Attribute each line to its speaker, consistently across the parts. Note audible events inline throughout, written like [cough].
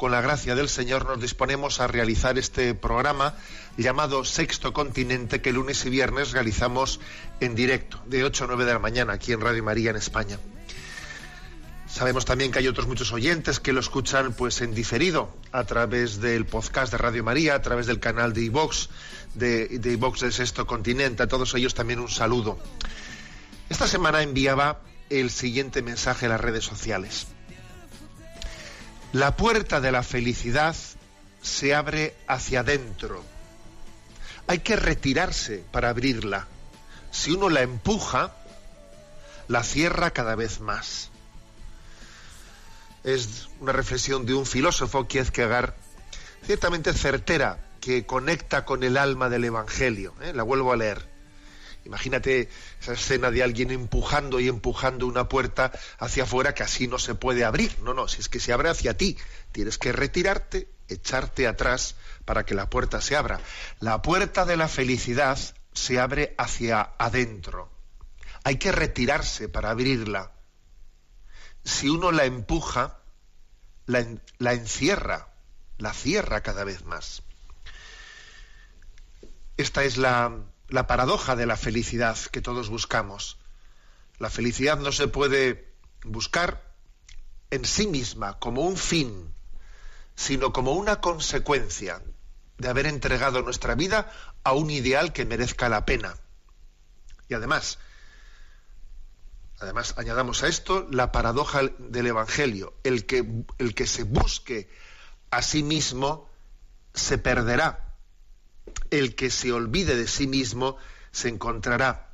Speaker 1: con la gracia del Señor, nos disponemos a realizar este programa llamado Sexto Continente que lunes y viernes realizamos en directo, de 8 a 9 de la mañana, aquí en Radio María en España. Sabemos también que hay otros muchos oyentes que lo escuchan pues en diferido a través del podcast de Radio María, a través del canal de iVox, de, de iVox del Sexto Continente. A todos ellos también un saludo. Esta semana enviaba el siguiente mensaje a las redes sociales. La puerta de la felicidad se abre hacia adentro. Hay que retirarse para abrirla. Si uno la empuja, la cierra cada vez más. Es una reflexión de un filósofo, Kierkegaard, ciertamente certera, que conecta con el alma del Evangelio. ¿eh? La vuelvo a leer. Imagínate esa escena de alguien empujando y empujando una puerta hacia afuera que así no se puede abrir. No, no, si es que se abre hacia ti, tienes que retirarte, echarte atrás para que la puerta se abra. La puerta de la felicidad se abre hacia adentro. Hay que retirarse para abrirla. Si uno la empuja, la, la encierra, la cierra cada vez más. Esta es la, la paradoja de la felicidad que todos buscamos. La felicidad no se puede buscar en sí misma como un fin, sino como una consecuencia de haber entregado nuestra vida a un ideal que merezca la pena. Y además, además añadamos a esto la paradoja del Evangelio. El que, el que se busque a sí mismo se perderá el que se olvide de sí mismo se encontrará.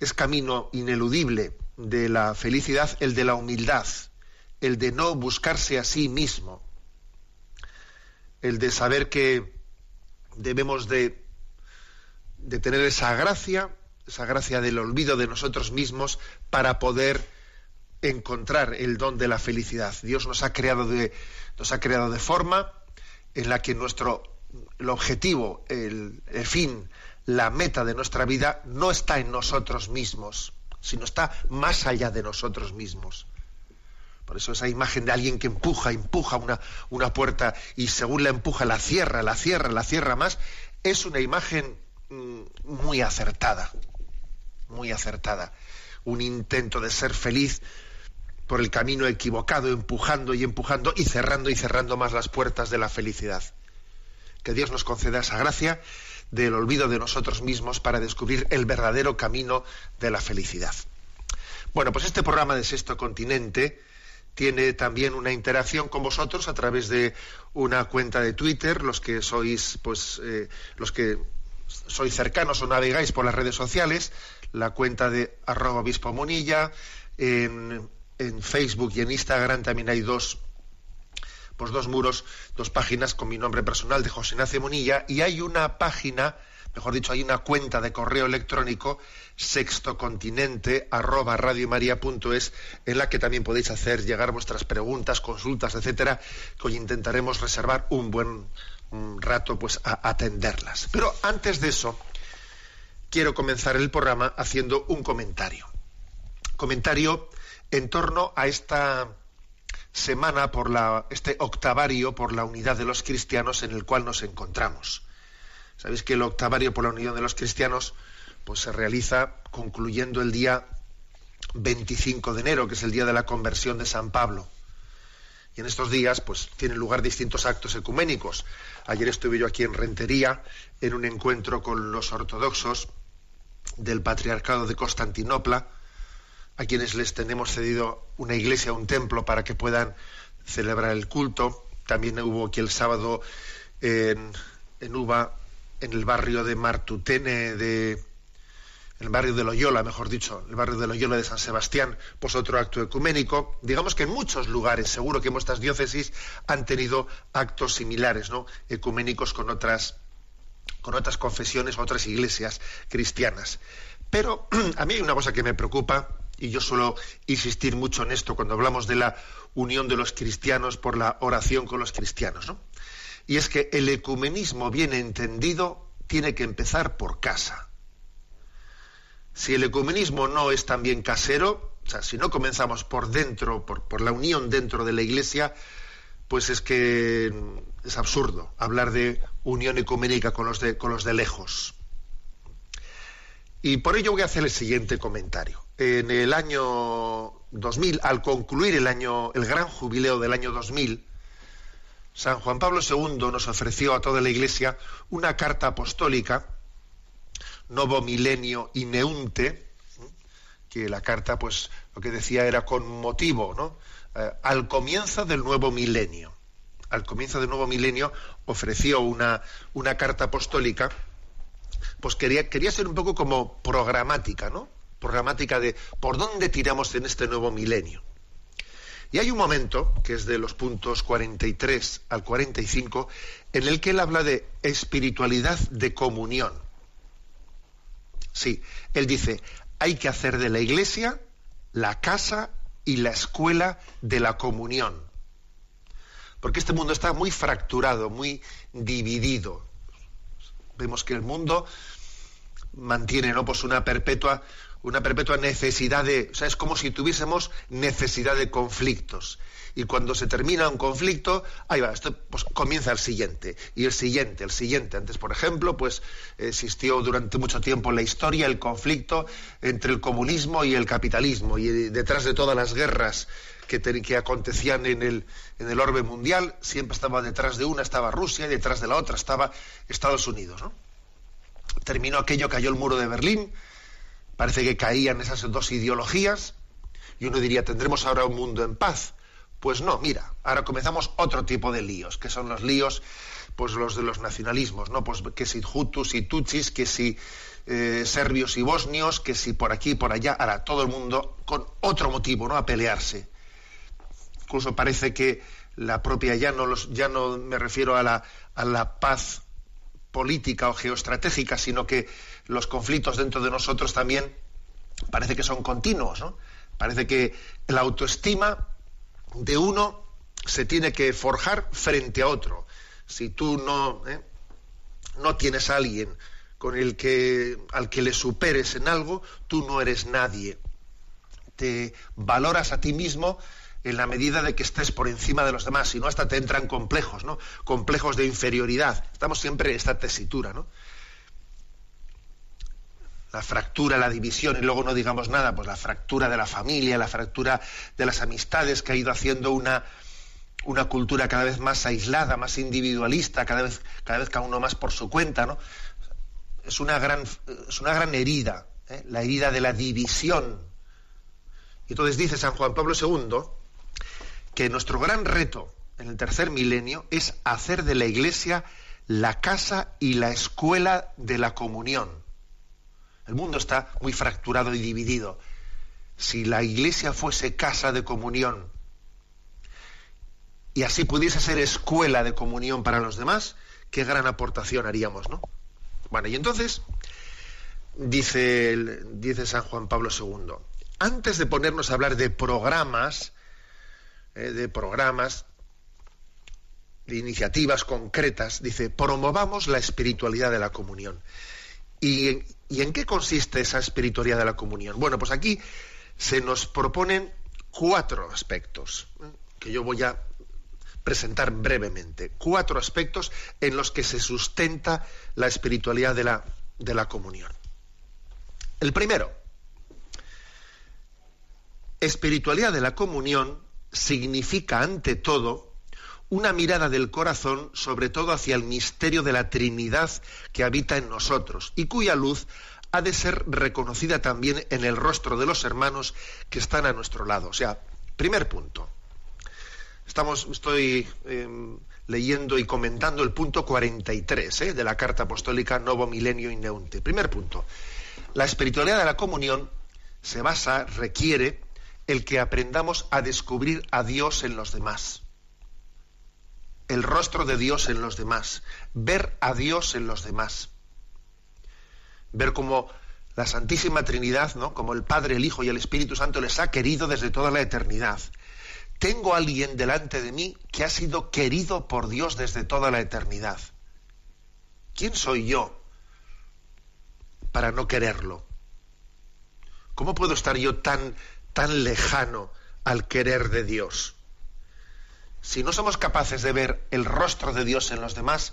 Speaker 1: Es camino ineludible de la felicidad el de la humildad, el de no buscarse a sí mismo, el de saber que debemos de, tener esa gracia, esa gracia del olvido de nosotros mismos para poder encontrar el don de la felicidad. Dios nos ha creado de, nos ha creado de forma en la que nuestro el objetivo, el, fin, la meta de nuestra vida no está en nosotros mismos, sino está más allá de nosotros mismos. Por eso esa imagen de alguien que empuja, empuja una, una puerta y según la empuja la cierra, la cierra, la cierra más, es una imagen mm, muy acertada, muy acertada. Un intento de ser feliz por el camino equivocado, empujando y empujando y cerrando y cerrando más las puertas de la felicidad. Que Dios nos conceda esa gracia del olvido de nosotros mismos para descubrir el verdadero camino de la felicidad. Bueno, pues este programa de Sexto Continente tiene también una interacción con vosotros a través de una cuenta de Twitter, los que sois, pues, eh, los que cercanos o navegáis por las redes sociales, la cuenta de arroba obispo Munilla, en, en Facebook y en Instagram también hay dos pues dos muros, dos páginas con mi nombre personal de José Ignacio Munilla y hay una página, mejor dicho, hay una cuenta de correo electrónico sextocontinente en la que también podéis hacer llegar vuestras preguntas, consultas, etcétera, que hoy intentaremos reservar un buen rato pues a atenderlas. Pero antes de eso, quiero comenzar el programa haciendo un comentario. Comentario en torno a esta semana por la, este octavario por la unidad de los cristianos en el cual nos encontramos. Sabéis que el octavario por la unidad de los cristianos pues se realiza concluyendo el día 25 de enero, que es el día de la conversión de San Pablo. Y en estos días, pues, tienen lugar distintos actos ecuménicos. Ayer estuve yo aquí en Rentería, en un encuentro con los ortodoxos del Patriarcado de Constantinopla, a quienes les tenemos cedido una iglesia, un templo, para que puedan celebrar el culto. También hubo aquí el sábado en, en Uva, en el barrio de Martutene, de, el barrio de Loyola, mejor dicho, el barrio de Loyola de San Sebastián, pues otro acto ecuménico. Digamos que en muchos lugares, seguro que en vuestras diócesis han tenido actos similares, ¿no? Ecuménicos con otras, con otras confesiones, otras iglesias cristianas. Pero [clears throat] a mí hay una cosa que me preocupa, y yo suelo insistir mucho en esto cuando hablamos de la unión de los cristianos por la oración con los cristianos, ¿no? Y es que el ecumenismo bien entendido tiene que empezar por casa si el ecumenismo no es también casero, o sea, si no comenzamos por dentro, por, la unión dentro de la Iglesia, pues es que es absurdo hablar de unión ecuménica con los de, con los de lejos. Y por ello voy a hacer el siguiente comentario. En el año 2000, al concluir el año, el gran jubileo del año 2000, San Juan Pablo II nos ofreció a toda la Iglesia una carta apostólica Novo Milenio Ineunte, que la carta, pues, lo que decía era con motivo, ¿no? Eh, al comienzo del nuevo milenio. Al comienzo del nuevo milenio ofreció una, una carta apostólica, pues quería, quería ser un poco como programática, ¿no? Programática de por dónde tiramos en este nuevo milenio. Y hay un momento, que es de los puntos 43 al 45, en el que él habla de espiritualidad de comunión. Sí, él dice, hay que hacer de la iglesia la casa y la escuela de la comunión. Porque este mundo está muy fracturado, muy dividido. Vemos que el mundo mantiene ¿no? pues una perpetua una perpetua necesidad de, o sea, es como si tuviésemos necesidad de conflictos. Y cuando se termina un conflicto, ahí va, esto, pues comienza el siguiente, y el siguiente, el siguiente. Antes, por ejemplo, pues existió durante mucho tiempo en la historia el conflicto entre el comunismo y el capitalismo, y detrás de todas las guerras que, que acontecían en el, en el orbe mundial, siempre estaba detrás de una, estaba Rusia, y detrás de la otra estaba Estados Unidos. ¿no? Terminó aquello, cayó el muro de Berlín, Parece que caían esas dos ideologías y uno diría, tendremos ahora un mundo en paz. Pues no, mira, ahora comenzamos otro tipo de líos, que son los líos, pues los de los nacionalismos, ¿no? Pues que si hutus y tutsis, que si eh, serbios y bosnios, que si por aquí y por allá, ahora todo el mundo con otro motivo, ¿no? A pelearse. Incluso parece que la propia, ya no, los, ya no me refiero a la, a la paz política o geoestratégica, sino que los conflictos dentro de nosotros también parece que son continuos, ¿no? Parece que la autoestima de uno se tiene que forjar frente a otro. Si tú no, ¿eh? no tienes a alguien con el que, al que le superes en algo, tú no eres nadie. Te valoras a ti mismo en la medida de que estés por encima de los demás, si no hasta te entran complejos, ¿no? Complejos de inferioridad. Estamos siempre en esta tesitura, ¿no? La fractura, la división, y luego no digamos nada, pues la fractura de la familia, la fractura de las amistades que ha ido haciendo una, una cultura cada vez más aislada, más individualista, cada vez, cada vez cada uno más por su cuenta, ¿no? Es una gran, es una gran herida, ¿eh? la herida de la división. Y entonces dice San Juan Pablo II, que nuestro gran reto en el tercer milenio es hacer de la Iglesia la casa y la escuela de la comunión. El mundo está muy fracturado y dividido. Si la Iglesia fuese casa de comunión y así pudiese ser escuela de comunión para los demás, qué gran aportación haríamos, ¿no? Bueno, y entonces dice, dice San Juan Pablo II, antes de ponernos a hablar de programas, eh, de programas, de iniciativas concretas, dice, promovamos la espiritualidad de la comunión. ¿Y en, qué consiste esa espiritualidad de la comunión? Bueno, pues aquí se nos proponen cuatro aspectos ¿eh? que yo voy a presentar brevemente. Cuatro aspectos en los que se sustenta la espiritualidad de la, de la comunión. El primero, espiritualidad de la comunión significa ante todo una mirada del corazón sobre todo hacia el misterio de la Trinidad que habita en nosotros y cuya luz ha de ser reconocida también en el rostro de los hermanos que están a nuestro lado. O sea, primer punto. Estamos, estoy em, leyendo y comentando el punto 43 eh, de la Carta Apostólica Novo Milenio Neunte. Primer punto. La espiritualidad de la comunión se basa, requiere, el que aprendamos a descubrir a Dios en los demás. El rostro de Dios en los demás. Ver a Dios en los demás ver cómo la Santísima Trinidad, ¿no? como el Padre, el Hijo y el Espíritu Santo les ha querido desde toda la eternidad. Tengo a alguien delante de mí que ha sido querido por Dios desde toda la eternidad. ¿Quién soy yo para no quererlo? ¿Cómo puedo estar yo tan, tan lejano al querer de Dios? Si no somos capaces de ver el rostro de Dios en los demás,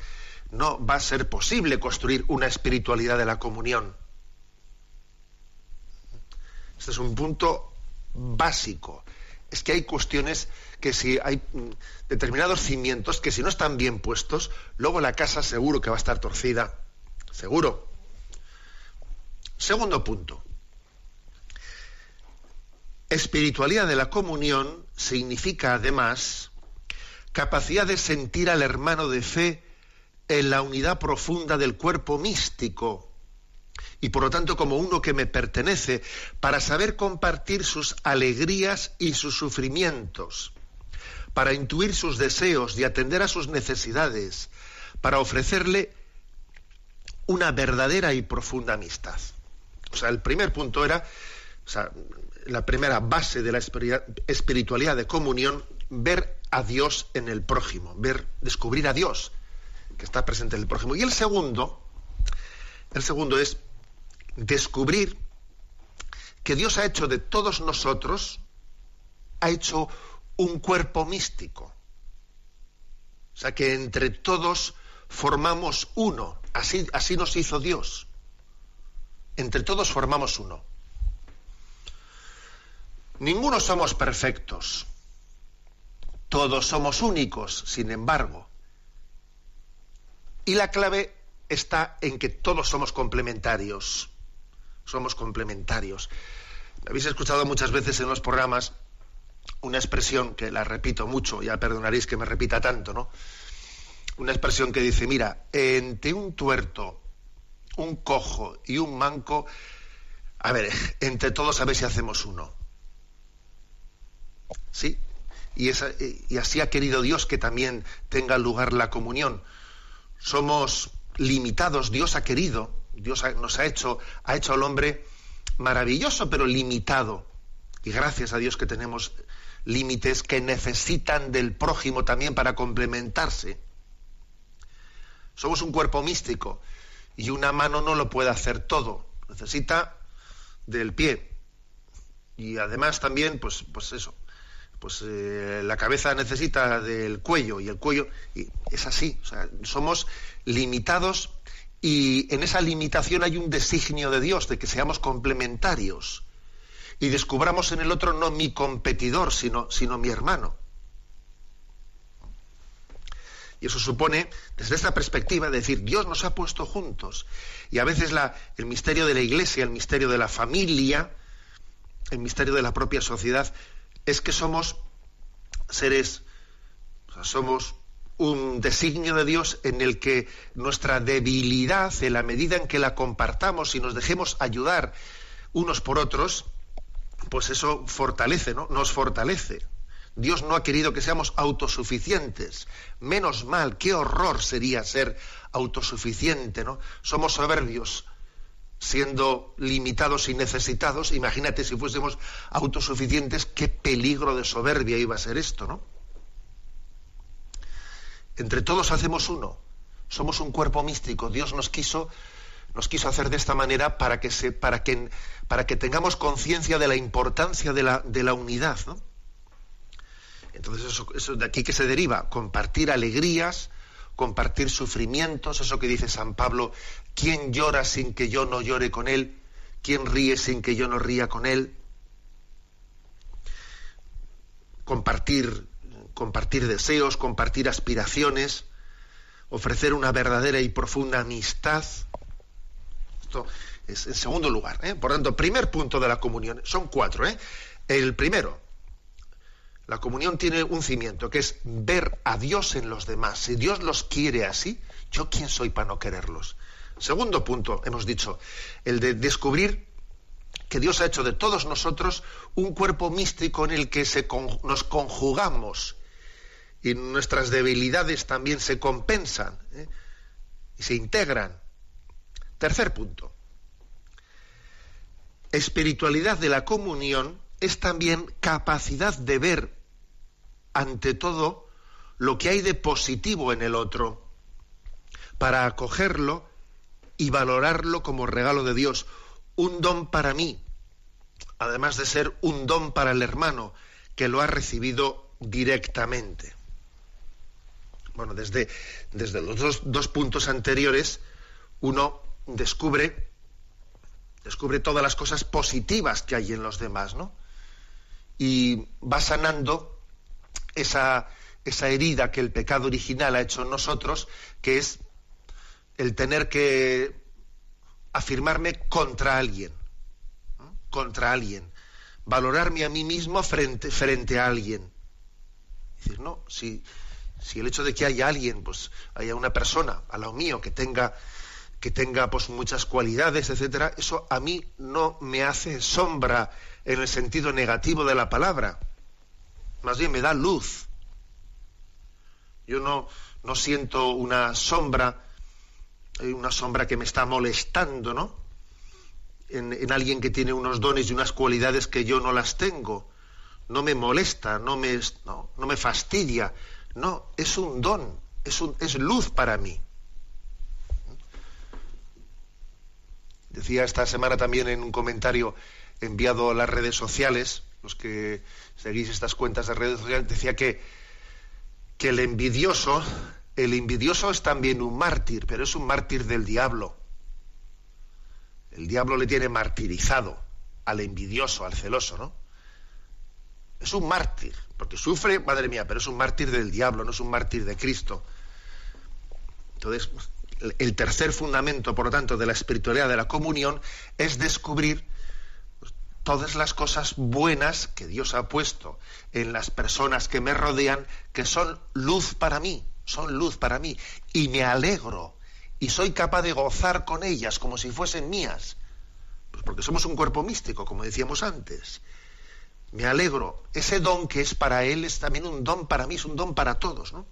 Speaker 1: no va a ser posible construir una espiritualidad de la comunión. Este es un punto básico. Es que hay cuestiones que si hay mm, determinados cimientos que si no están bien puestos, luego la casa seguro que va a estar torcida. Seguro. Segundo punto. Espiritualidad de la comunión significa además capacidad de sentir al hermano de fe en la unidad profunda del cuerpo místico y por lo tanto como uno que me pertenece, para saber compartir sus alegrías y sus sufrimientos, para intuir sus deseos y atender a sus necesidades, para ofrecerle una verdadera y profunda amistad. O sea, el primer punto era, la primera base de la espiritualidad de comunión, ver a Dios en el prójimo, ver, descubrir a Dios que está presente en el prójimo. Y el segundo, el segundo es descubrir que Dios ha hecho de todos nosotros, ha hecho un cuerpo místico. O sea, que entre todos formamos uno. Así, así nos hizo Dios. Entre todos formamos uno. Ninguno somos perfectos. Todos somos únicos, sin embargo. Y la clave está en que todos somos complementarios. Somos complementarios. Habéis escuchado muchas veces en los programas una expresión que la repito mucho, ya perdonaréis que me repita tanto, ¿no? Una expresión que dice, mira, entre un tuerto, un cojo y un manco, a ver, [laughs] entre todos a ver si hacemos uno. ¿Sí? Y, y así ha querido Dios que también tenga lugar la comunión somos limitados, Dios ha querido, Dios nos ha hecho, ha hecho al hombre maravilloso, pero limitado. Y gracias a Dios que tenemos límites que necesitan del prójimo también para complementarse. Somos un cuerpo místico y una mano no lo puede hacer todo, necesita del pie. Y además también, pues, pues eso, pues eh, la cabeza necesita del cuello y el cuello y es así, o sea, somos limitados y en esa limitación hay un designio de Dios de que seamos complementarios y descubramos en el otro no mi competidor, sino, sino mi hermano. Y eso supone, desde esta perspectiva, decir, Dios nos ha puesto juntos. Y a veces el misterio de la iglesia, el misterio de la familia, el misterio de la propia sociedad, es que somos seres, somos un designio de Dios en el que nuestra debilidad, en la medida en que la compartamos y nos dejemos ayudar unos por otros, pues eso fortalece, ¿no? Nos fortalece. Dios no ha querido que seamos autosuficientes. Menos mal, qué horror sería ser autosuficiente, ¿no? Somos soberbios, siendo limitados y necesitados, imagínate si fuésemos autosuficientes, qué peligro de soberbia iba a ser esto, ¿no? Entre todos hacemos uno, somos un cuerpo místico, Dios nos quiso nos quiso hacer de esta manera para que, se, para que, para que tengamos conciencia de la importancia de la, de la unidad. ¿no? Entonces, eso, eso, de aquí que se deriva, compartir alegrías, compartir sufrimientos, eso que dice San Pablo, ¿quién llora sin que yo no llore con él? ¿Quién ríe sin que yo no ría con él? compartir, compartir deseos, compartir aspiraciones, ofrecer una verdadera y profunda amistad. Esto es en segundo lugar. ¿eh? Por tanto, primer punto de la comunión. Son cuatro. ¿eh? El primero, la comunión tiene un cimiento, que es ver a Dios en los demás. Si Dios los quiere así, ¿yo quién soy para no quererlos? Segundo punto, hemos dicho, el de descubrir que Dios ha hecho de todos nosotros un cuerpo místico en el que nos conjugamos y nuestras debilidades también se compensan ¿eh? y se integran. Tercer punto. Espiritualidad de la comunión es también capacidad de ver ante todo lo que hay de positivo en el otro, para acogerlo y valorarlo como regalo de Dios, un don para mí, además de ser un don para el hermano que lo ha recibido directamente. Bueno, desde, desde los dos, dos puntos anteriores, uno descubre, descubre todas las cosas positivas que hay en los demás, ¿no? Y va sanando esa, esa herida que el pecado original ha hecho en nosotros, que es el tener que afirmarme contra alguien, contra alguien, valorarme a mí mismo frente, frente a alguien. decir, no, si, si el hecho de que haya alguien, pues haya una persona al lado mío que tenga que tenga pues muchas cualidades, etcétera, eso a mí no me hace sombra en el sentido negativo de la palabra. Más bien me da luz. Yo no, no siento una sombra hay una sombra que me está molestando, ¿no? En, alguien que tiene unos dones y unas cualidades que yo no las tengo. No me molesta, no me, no, me fastidia. No, es un don, es, es luz para mí. Decía esta semana también en un comentario enviado a las redes sociales, los que seguís estas cuentas de redes sociales, decía que, que el envidioso el envidioso es también un mártir, pero es un mártir del diablo. El diablo le tiene martirizado al envidioso, al celoso, ¿no? Es un mártir, porque sufre, madre mía, pero es un mártir del diablo, no es un mártir de Cristo. Entonces, el tercer fundamento, por lo tanto, de la espiritualidad de la comunión es descubrir todas las cosas buenas que Dios ha puesto en las personas que me rodean, que son luz para mí son luz para mí y me alegro y soy capaz de gozar con ellas como si fuesen mías. Pues porque somos un cuerpo místico, como decíamos antes. Me alegro. Ese don que es para él es también un don para mí, es un don para todos, ¿no?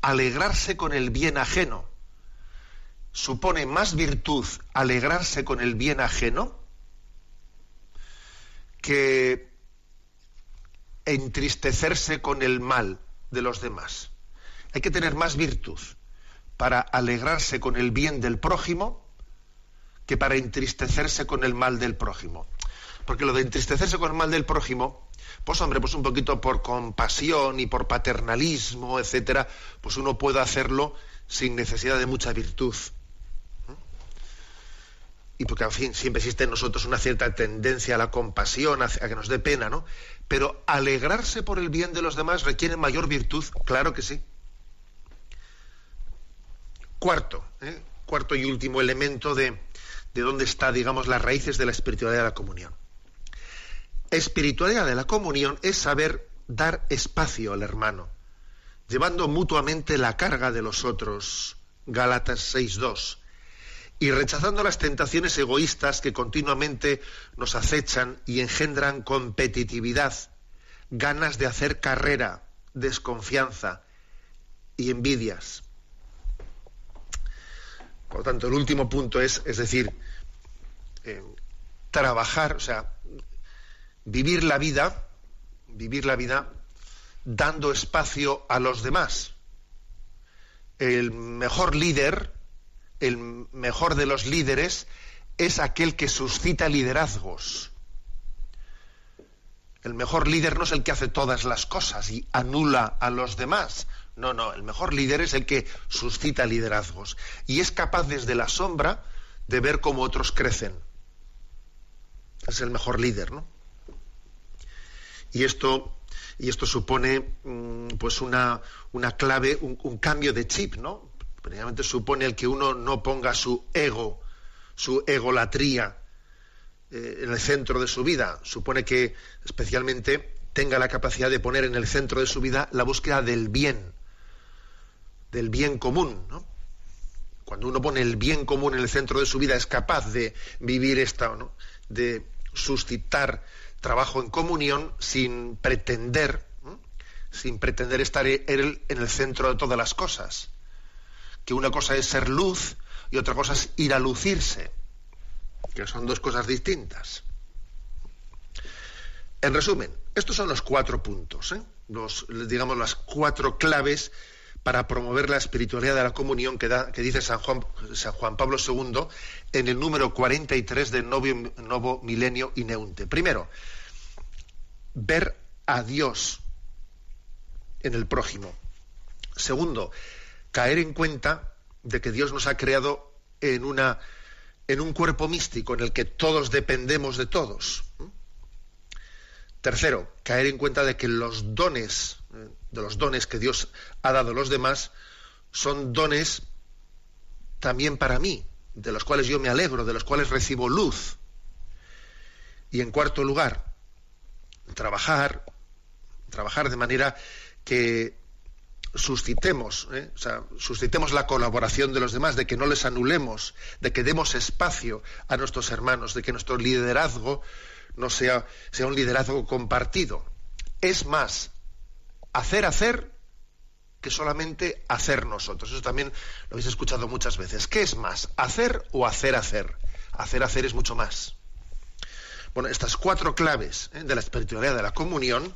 Speaker 1: Alegrarse con el bien ajeno. Supone más virtud alegrarse con el bien ajeno que entristecerse con el mal de los demás. Hay que tener más virtud para alegrarse con el bien del prójimo que para entristecerse con el mal del prójimo. Porque lo de entristecerse con el mal del prójimo, pues hombre, pues un poquito por compasión y por paternalismo, etcétera, pues uno puede hacerlo sin necesidad de mucha virtud. Y porque, en fin, siempre existe en nosotros una cierta tendencia a la compasión, a que nos dé pena, ¿no? Pero alegrarse por el bien de los demás requiere mayor virtud, claro que sí. Cuarto, ¿eh? cuarto y último elemento de, de dónde está, digamos, las raíces de la espiritualidad de la comunión. Espiritualidad de la comunión es saber dar espacio al hermano, llevando mutuamente la carga de los otros. Gálatas 6.2. Y rechazando las tentaciones egoístas que continuamente nos acechan y engendran competitividad, ganas de hacer carrera, desconfianza y envidias. Por lo tanto, el último punto es, es decir, eh, trabajar, o sea, vivir la vida, vivir la vida dando espacio a los demás. El mejor líder, el mejor de los líderes, es aquel que suscita liderazgos. El mejor líder no es el que hace todas las cosas y anula a los demás. No, no, el mejor líder es el que suscita liderazgos y es capaz desde la sombra de ver cómo otros crecen. Es el mejor líder, ¿no? Y esto, y esto supone mm, pues una, una clave, un, cambio de chip, ¿no? Primeramente supone el que uno no ponga su ego, su egolatría eh, en el centro de su vida. Supone que especialmente tenga la capacidad de poner en el centro de su vida la búsqueda del bien, del bien común. Cuando uno pone el bien común en el centro de su vida es capaz de vivir esta, ¿no? de suscitar trabajo en comunión sin pretender, sin pretender estar él en el centro de todas las cosas. Que una cosa es ser luz y otra cosa es ir a lucirse, que son dos cosas distintas. En resumen, estos son los cuatro puntos, ¿eh? los, digamos, las cuatro claves para promover la espiritualidad de la comunión que, dice San Juan, Pablo II en el número 43 del Novo, Novo Milenio Ineunte. Primero, ver a Dios en el prójimo. Segundo, caer en cuenta de que Dios nos ha creado en un cuerpo místico en el que todos dependemos de todos. Tercero, caer en cuenta de que los dones, de los dones que Dios ha dado a los demás, son dones también para mí, de los cuales yo me alegro, de los cuales recibo luz. Y en cuarto lugar, trabajar, trabajar de manera que suscitemos, ¿eh? suscitemos la colaboración de los demás, de que no les anulemos, de que demos espacio a nuestros hermanos, de que nuestro liderazgo no sea, sea un liderazgo compartido. Es más, hacer hacer que solamente hacer nosotros. Eso también lo habéis escuchado muchas veces. ¿Qué es más? ¿Hacer o hacer hacer? Hacer hacer es mucho más. Bueno, estas cuatro claves ¿eh? de la espiritualidad de la comunión,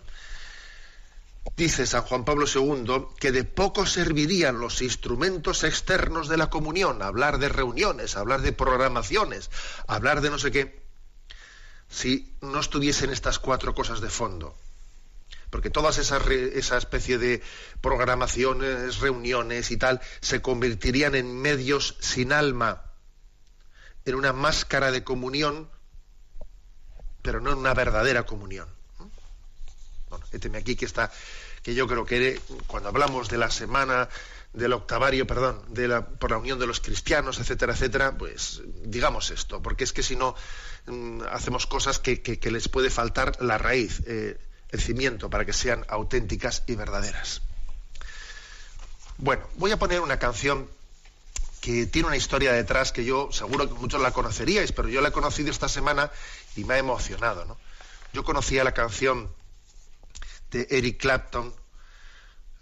Speaker 1: dice San Juan Pablo II que de poco servirían los instrumentos externos de la comunión, hablar de reuniones, hablar de programaciones, hablar de no sé qué, si no estuviesen estas cuatro cosas de fondo. Porque todas esas esa especie de programaciones, reuniones y tal, se convertirían en medios sin alma, en una máscara de comunión pero no en una verdadera comunión. Bueno, éteme aquí que está, que yo creo que cuando hablamos de la semana del octavario, perdón, de la, por la unión de los cristianos, etcétera, etcétera, pues digamos esto, porque es que si no mm, hacemos cosas que, les puede faltar la raíz, eh, el cimiento, para que sean auténticas y verdaderas. Bueno, voy a poner una canción que tiene una historia detrás que yo seguro que muchos la conoceríais, pero yo la he conocido esta semana y me ha emocionado. ¿no? Yo conocía la canción de Eric Clapton,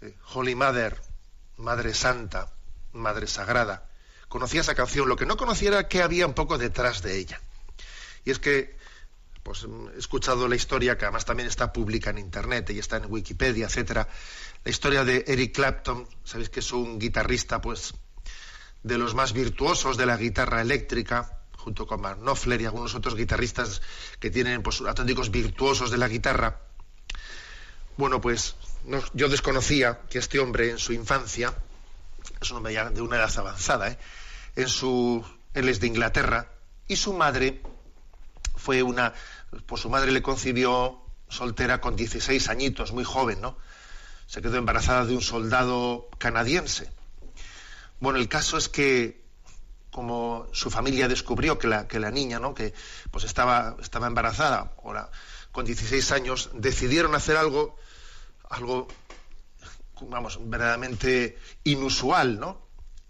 Speaker 1: eh, Holy Mother, Madre Santa, Madre Sagrada. Conocía esa canción, lo que no conocía era qué había un poco detrás de ella. Y es que pues he escuchado la historia que además también está pública en internet y está en Wikipedia, etcétera. La historia de Eric Clapton, sabéis que es un guitarrista pues de los más virtuosos de la guitarra eléctrica, junto con Mark Knopfler y algunos otros guitarristas que tienen pues, auténticos virtuosos de la guitarra. Bueno, pues yo desconocía que este hombre en su infancia, es un hombre de una edad avanzada, ¿eh? en su, él es de Inglaterra, y su madre fue una, pues su madre le concibió soltera con 16 añitos, muy joven, ¿no? Se quedó embarazada de un soldado canadiense. Bueno, el caso es que como su familia descubrió que la, que la niña, ¿no? que pues estaba, estaba embarazada, ahora, con 16 años, decidieron hacer algo, algo, vamos, verdaderamente inusual, ¿no?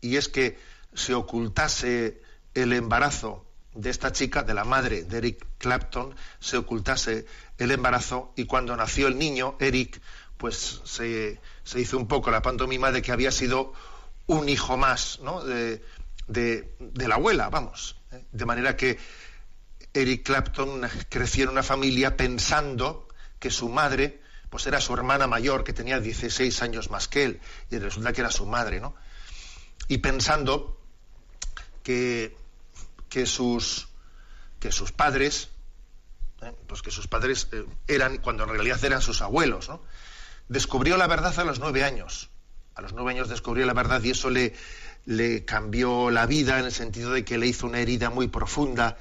Speaker 1: Y es que se ocultase el embarazo de esta chica, de la madre de Eric Clapton, se ocultase el embarazo y cuando nació el niño, Eric, pues se, se hizo un poco la pantomima de que había sido un hijo más, ¿no? De, de, la abuela, vamos. ¿eh? De manera que Eric Clapton creció en una familia pensando que su madre pues era su hermana mayor, que tenía 16 años más que él, y resulta que era su madre, ¿no? Y pensando que, que, sus, que sus padres, ¿eh? pues que sus padres eh, eran, cuando en realidad eran sus abuelos, ¿no? Descubrió la verdad a los nueve años. A los nueve años descubrió la verdad y eso le, le cambió la vida en el sentido de que le hizo una herida muy profunda,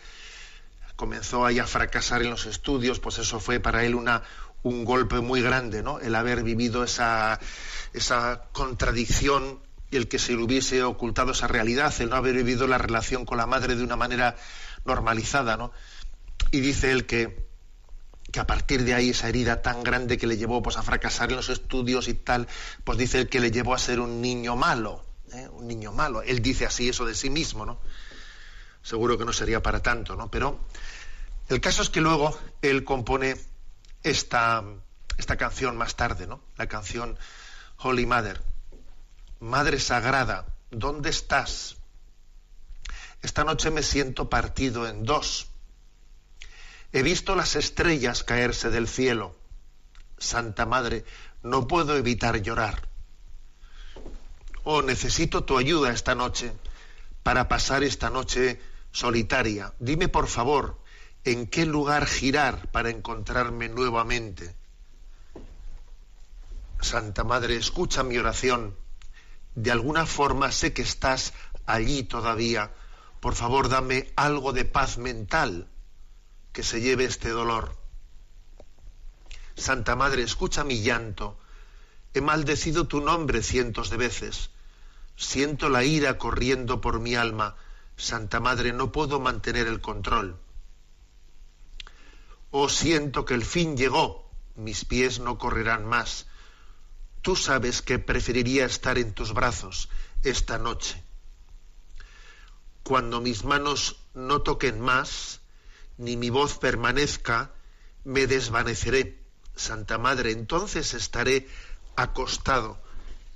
Speaker 1: comenzó ahí a fracasar en los estudios, pues eso fue para él una, un golpe muy grande, ¿no? El haber vivido esa, esa contradicción el que se le hubiese ocultado esa realidad, el no haber vivido la relación con la madre de una manera normalizada, ¿no? Y dice él que, que a partir de ahí esa herida tan grande que le llevó pues, a fracasar en los estudios y tal, pues dice él que le llevó a ser un niño malo, ¿eh? un niño malo. Él dice así eso de sí mismo, ¿no? Seguro que no sería para tanto, ¿no? Pero el caso es que luego él compone esta, esta canción más tarde, ¿no? La canción Holy Mother. Madre Sagrada, ¿dónde estás? Esta noche me siento partido en dos. He visto las estrellas caerse del cielo. Santa Madre, no puedo evitar llorar. Oh, necesito tu ayuda esta noche para pasar esta noche solitaria. Dime, por favor, en qué lugar girar para encontrarme nuevamente. Santa Madre, escucha mi oración. De alguna forma sé que estás allí todavía. Por favor, dame algo de paz mental que se lleve este dolor. Santa Madre, escucha mi llanto. He maldecido tu nombre cientos de veces. Siento la ira corriendo por mi alma. Santa Madre, no puedo mantener el control. Oh, siento que el fin llegó. Mis pies no correrán más. Tú sabes que preferiría estar en tus brazos esta noche. Cuando mis manos no toquen más, ni mi voz permanezca, me desvaneceré. Santa Madre, entonces estaré acostado,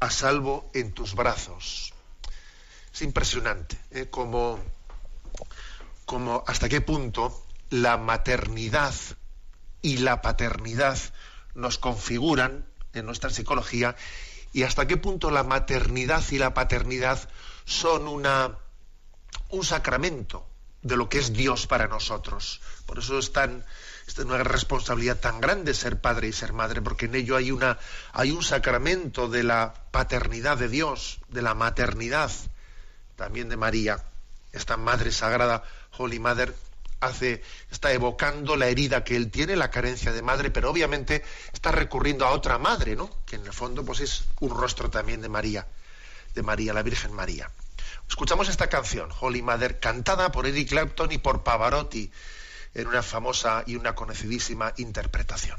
Speaker 1: a salvo en tus brazos. Es impresionante ¿eh? como, como hasta qué punto la maternidad y la paternidad nos configuran en nuestra psicología y hasta qué punto la maternidad y la paternidad son una, un sacramento de lo que es Dios para nosotros. Por eso es, tan, es una responsabilidad tan grande ser padre y ser madre, porque en ello hay, una, hay un sacramento de la paternidad de Dios, de la maternidad también de María, esta Madre Sagrada, Holy Mother, hace, está evocando la herida que él tiene, la carencia de madre, pero obviamente está recurriendo a otra madre, ¿no? Que en el fondo pues es un rostro también de María, de María, la Virgen María. Escuchamos esta canción, Holy Mother, cantada por Eric Clapton y por Pavarotti, en una famosa y una conocidísima interpretación.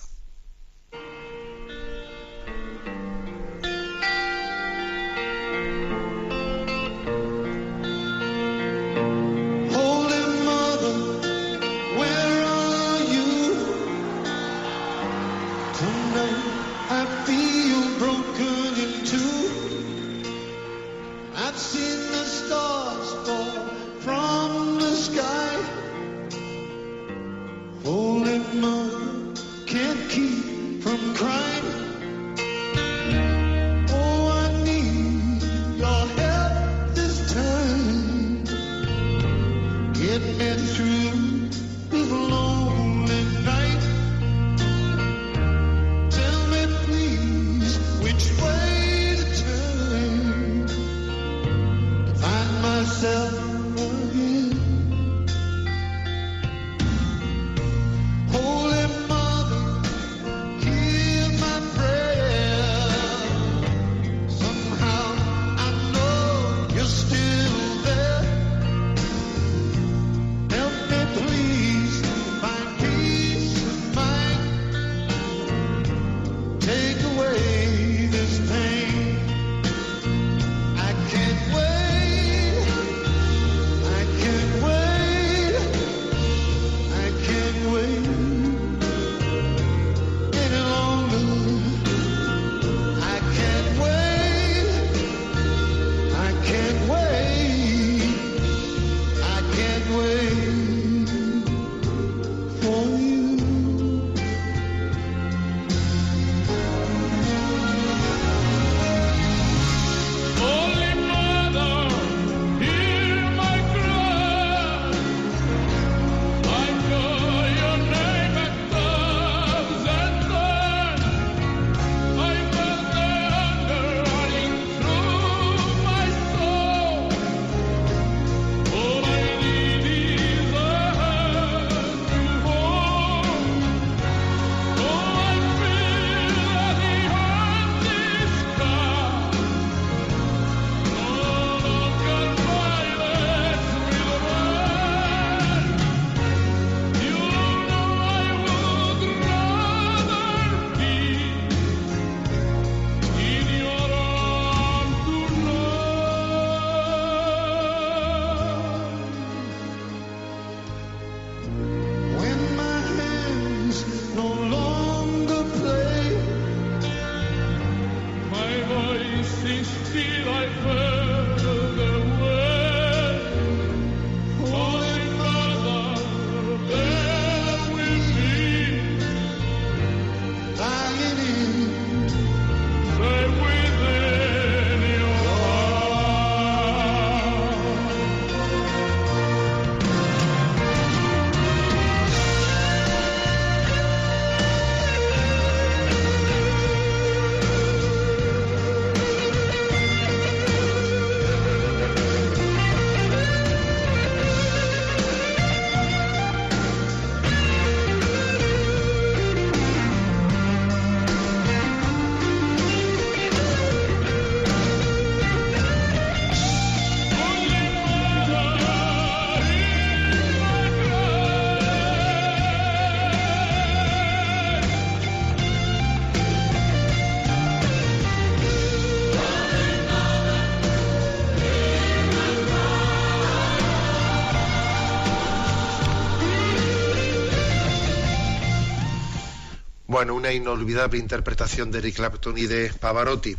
Speaker 1: Bueno, una inolvidable interpretación de Eric Clapton y de Pavarotti.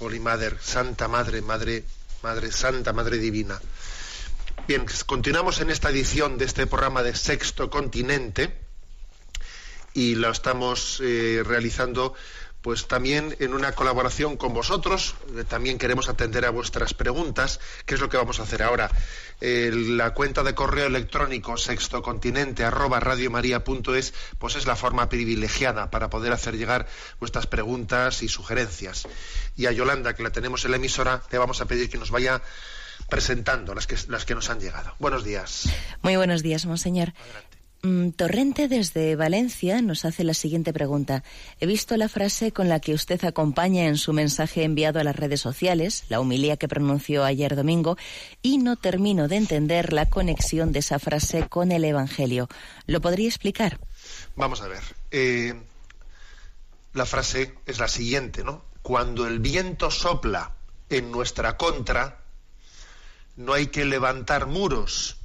Speaker 1: Holy Mother, Santa Madre, Madre, Madre Santa, Madre Divina. Bien, continuamos en esta edición de este programa de Sexto Continente y lo estamos eh, realizando pues también en una colaboración con vosotros, eh, también queremos atender a vuestras preguntas, ¿qué es lo que vamos a hacer ahora? la cuenta de correo electrónico sextocontinente arroba radiomaria.es, pues es la forma privilegiada para poder hacer llegar vuestras preguntas y sugerencias. Y a Yolanda, que la tenemos en la emisora, le vamos a pedir que nos vaya presentando las que, las que nos han llegado. Buenos días.
Speaker 2: Muy buenos días, monseñor. Torrente desde Valencia nos hace la siguiente pregunta. He visto la frase con la que usted acompaña en su mensaje enviado a las redes sociales, la humilía que pronunció ayer domingo, y no termino de entender la conexión de esa frase con el Evangelio. ¿Lo podría explicar?
Speaker 1: Vamos a ver. Eh, la frase es la siguiente, ¿no? Cuando el viento sopla en nuestra contra, no hay que levantar muros,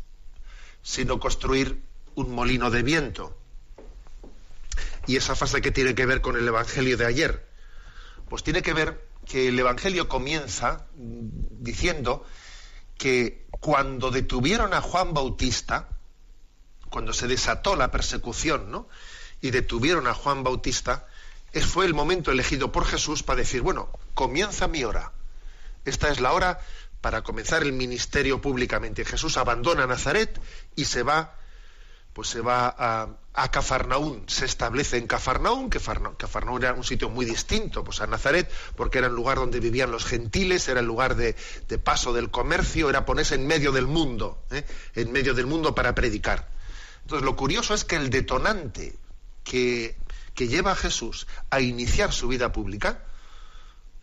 Speaker 1: sino construir un molino de viento. ¿Y esa frase que tiene que ver con el Evangelio de ayer? Pues tiene que ver que el Evangelio comienza diciendo que cuando detuvieron a Juan Bautista, cuando se desató la persecución, ¿no? Y detuvieron a Juan Bautista, fue el momento elegido por Jesús para decir, bueno, comienza mi hora. Esta es la hora para comenzar el ministerio públicamente. Jesús abandona Nazaret y se va pues se va a, Cafarnaún, se establece en Cafarnaún, que Cafarnaún era un sitio muy distinto pues a Nazaret, porque era el lugar donde vivían los gentiles, era el lugar de, paso del comercio, era ponerse en medio del mundo, ¿eh? en medio del mundo para predicar. Entonces lo curioso es que el detonante que, lleva a Jesús a iniciar su vida pública,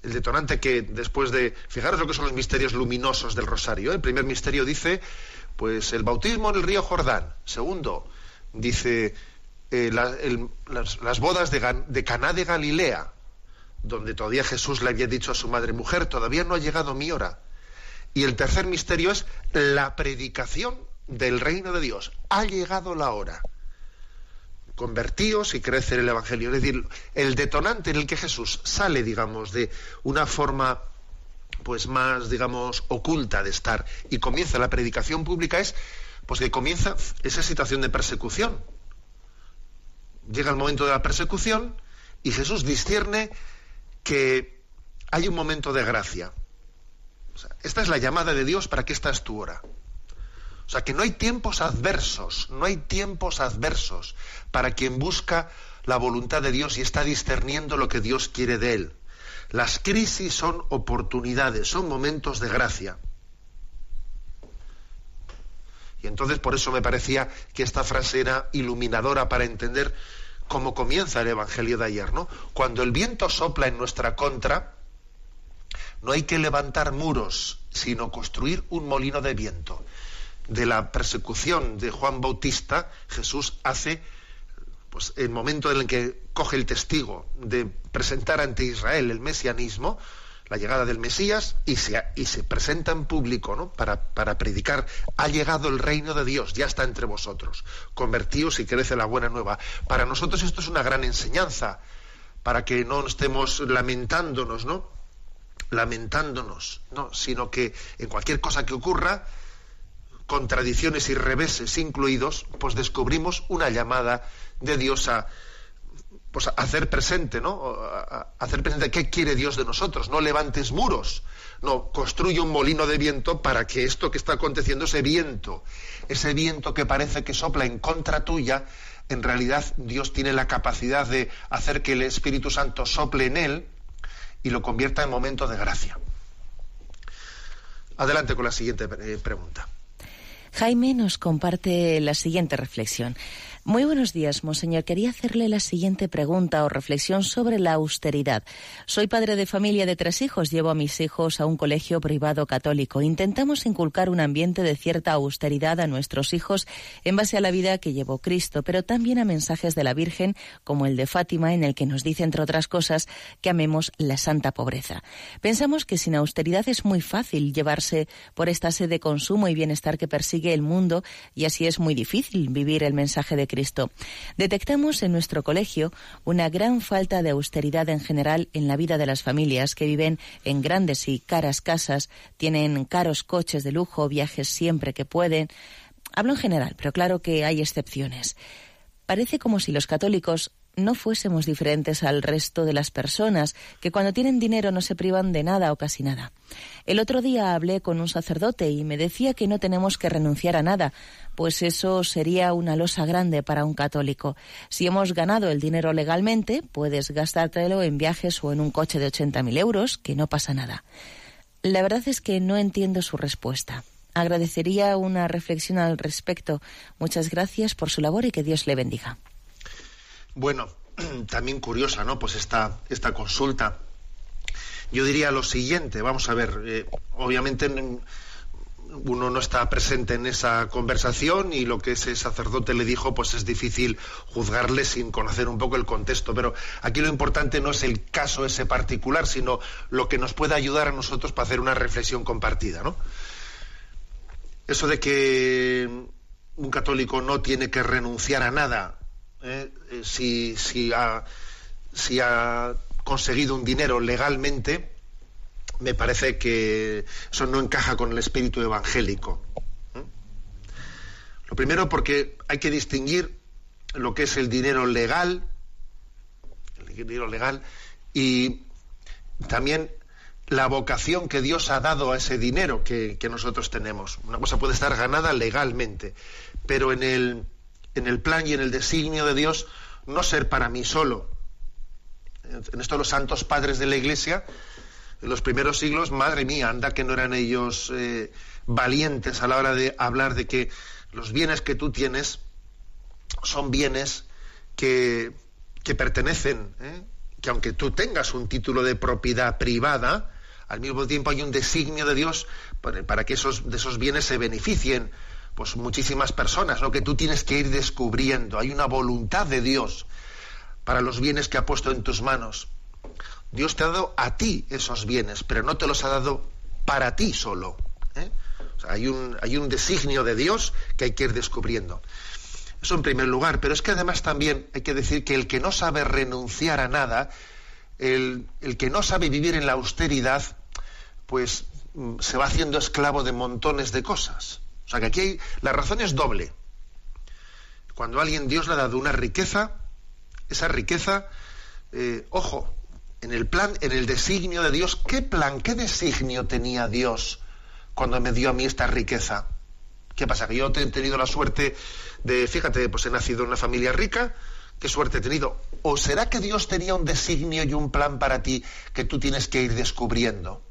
Speaker 1: el detonante que después de, fijaros lo que son los misterios luminosos del rosario, ¿eh? el primer misterio dice pues el bautismo en el río Jordán. Segundo, dice eh, las, bodas de, de Caná de Galilea, donde todavía Jesús le había dicho a su madre, mujer, todavía no ha llegado mi hora. Y el tercer misterio es la predicación del reino de Dios. Ha llegado la hora. Convertíos y crecer el Evangelio. Es decir, el detonante en el que Jesús sale, digamos, de una forma pues más, digamos, oculta de estar y comienza la predicación pública es pues que comienza esa situación de persecución. Llega el momento de la persecución y Jesús discierne que hay un momento de gracia. esta es la llamada de Dios para que esta es tu hora. O sea, que no hay tiempos adversos, no hay tiempos adversos para quien busca la voluntad de Dios y está discerniendo lo que Dios quiere de él. Las crisis son oportunidades, son momentos de gracia. Y entonces por eso me parecía que esta frase era iluminadora para entender cómo comienza el Evangelio de ayer, ¿no? Cuando el viento sopla en nuestra contra, no hay que levantar muros, sino construir un molino de viento. De la persecución de Juan Bautista, Jesús hace pues el momento en el que coge el testigo de presentar ante Israel el mesianismo, la llegada del Mesías, y se, y se presenta en público ¿no? para, para predicar, ha llegado el reino de Dios, ya está entre vosotros, convertíos y crece la buena nueva. Para nosotros esto es una gran enseñanza, para que no estemos lamentándonos, ¿no? Lamentándonos, ¿no? Sino que en cualquier cosa que ocurra, contradicciones y reveses incluidos, pues descubrimos una llamada de Dios a, pues hacer presente, ¿no? hacer presente qué quiere Dios de nosotros. No levantes muros, no, construye un molino de viento para que esto que está aconteciendo, ese viento, ese viento que parece que sopla en contra tuya, en realidad Dios tiene la capacidad de hacer que el Espíritu Santo sople en él y lo convierta en momento de gracia. Adelante con la siguiente eh, pregunta.
Speaker 2: Jaime nos comparte la siguiente reflexión. Muy buenos días, monseñor. Quería hacerle la siguiente pregunta o reflexión sobre la austeridad. Soy padre de familia de tres hijos. Llevo a mis hijos a un colegio privado católico. Intentamos inculcar un ambiente de cierta austeridad a nuestros hijos en base a la vida que llevó Cristo, pero también a mensajes de la Virgen, como el de Fátima, en el que nos dice, entre otras cosas, que amemos la santa pobreza. Pensamos que sin austeridad es muy fácil llevarse por esta sed de consumo y bienestar que persigue el mundo y así es muy difícil vivir el mensaje de Cristo. Detectamos en nuestro colegio una gran falta de austeridad en general en la vida de las familias que viven en grandes y caras casas, tienen caros coches de lujo, viajes siempre que pueden. Hablo en general, pero claro que hay excepciones. Parece como si los católicos no fuésemos diferentes al resto de las personas que cuando tienen dinero no se privan de nada o casi nada. El otro día hablé con un sacerdote y me decía que no tenemos que renunciar a nada, pues eso sería una losa grande para un católico. Si hemos ganado el dinero legalmente, puedes gastártelo en viajes o en un coche de 80.000 euros, que no pasa nada. La verdad es que no entiendo su respuesta. Agradecería una reflexión al respecto. Muchas gracias por su labor y que Dios le bendiga.
Speaker 1: Bueno, [clears throat] también curiosa, ¿no? Pues esta, esta consulta. Yo diría lo siguiente, vamos a ver, eh, obviamente uno no está presente en esa conversación y lo que ese sacerdote le dijo, pues es difícil juzgarle sin conocer un poco el contexto. Pero aquí lo importante no es el caso ese particular, sino lo que nos puede ayudar a nosotros para hacer una reflexión compartida, ¿no? Eso de que un católico no tiene que renunciar a nada ¿eh? Eh, si, si, ha, si ha conseguido un dinero legalmente, me parece que eso no encaja con el espíritu evangélico. ¿eh? Lo primero porque hay que distinguir lo que es el dinero legal, el dinero legal, y también la vocación que Dios ha dado a ese dinero que, que, nosotros tenemos. Una cosa puede estar ganada legalmente, pero en el, en el plan y en el designio de Dios no ser para mí solo. En esto los santos padres de la Iglesia, en los primeros siglos, madre mía, anda que no eran ellos eh, valientes a la hora de hablar de que los bienes que tú tienes son bienes que, que pertenecen, ¿eh? que aunque tú tengas un título de propiedad privada, al mismo tiempo hay un designio de Dios para, que esos, de esos bienes se beneficien pues muchísimas personas, lo que tú tienes que ir descubriendo. Hay una voluntad de Dios para los bienes que ha puesto en tus manos. Dios te ha dado a ti esos bienes, pero no te los ha dado para ti solo. ¿eh? hay, un, designio de Dios que hay que ir descubriendo. Eso en primer lugar, pero es que además también hay que decir que el que no sabe renunciar a nada, el, el que no sabe vivir en la austeridad, pues mm, se va haciendo esclavo de montones de cosas. O sea que aquí la razón es doble. Cuando alguien Dios le ha dado una riqueza, esa riqueza, eh, ojo, en el plan, en el designio de Dios, ¿qué plan, qué designio tenía Dios cuando me dio a mí esta riqueza? ¿Qué pasa? Que yo he tenido la suerte de, fíjate, pues he nacido en una familia rica, qué suerte he tenido. ¿O será que Dios tenía un designio y un plan para ti que tú tienes que ir descubriendo?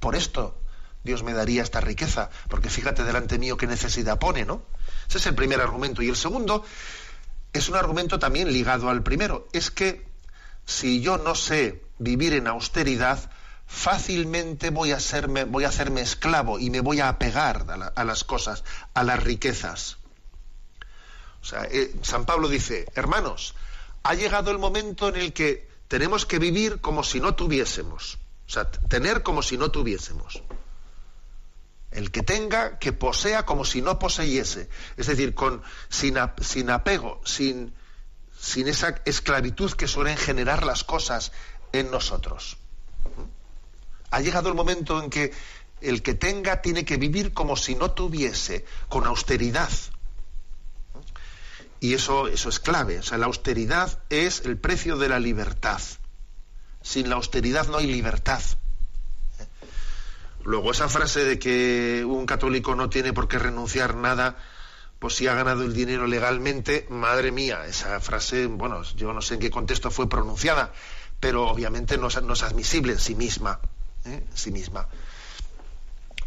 Speaker 1: Por esto Dios me daría esta riqueza, porque fíjate delante mío qué necesidad pone, ¿no? Ese es el primer argumento. Y el segundo es un argumento también ligado al primero. Es que si yo no sé vivir en austeridad, fácilmente voy a, serme, voy a hacerme esclavo y me voy a apegar a, las cosas, a las riquezas. O sea, eh, San Pablo dice, hermanos, ha llegado el momento en el que tenemos que vivir como si no tuviésemos. O sea, tener como si no tuviésemos. El que tenga, que posea como si no poseyese. Es decir, con, sin, apego, sin, esa esclavitud que suelen generar las cosas en nosotros. Ha llegado el momento en que el que tenga tiene que vivir como si no tuviese, con austeridad. Y eso, eso es clave. O sea, la austeridad es el precio de la libertad. Sin la austeridad no hay libertad. Luego, esa frase de que un católico no tiene por qué renunciar nada, pues si ha ganado el dinero legalmente, madre mía, esa frase, bueno, yo no sé en qué contexto fue pronunciada, pero obviamente no, es admisible en sí misma. ¿eh? sí misma.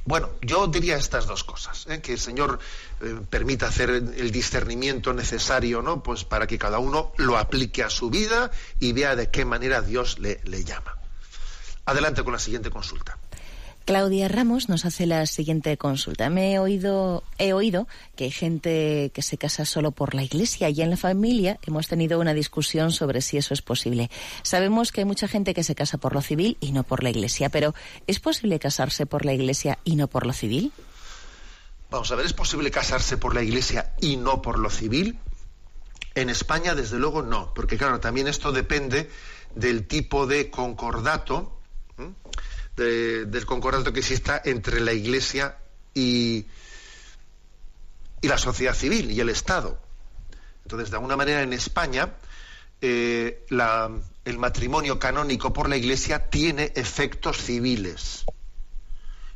Speaker 1: Bueno, yo diría estas dos cosas, ¿eh? que el Señor eh, permita hacer el discernimiento necesario, ¿no? Pues para que cada uno lo aplique a su vida y vea de qué manera Dios le llama. Adelante con la siguiente consulta.
Speaker 2: Claudia Ramos nos hace la siguiente consulta. Me he oído, he oído que hay gente que se casa solo por la iglesia y en la familia hemos tenido una discusión sobre si eso es posible. Sabemos que hay mucha gente que se casa por lo civil y no por la iglesia, pero ¿es posible casarse por la iglesia y no por lo civil?
Speaker 1: Vamos a ver, ¿es posible casarse por la iglesia y no por lo civil? En España, desde luego, no, porque claro, también esto depende del tipo de concordato, del concordato que exista entre la Iglesia y, la sociedad civil y el Estado. Entonces, de alguna manera, en España, eh, el matrimonio canónico por la Iglesia tiene efectos civiles.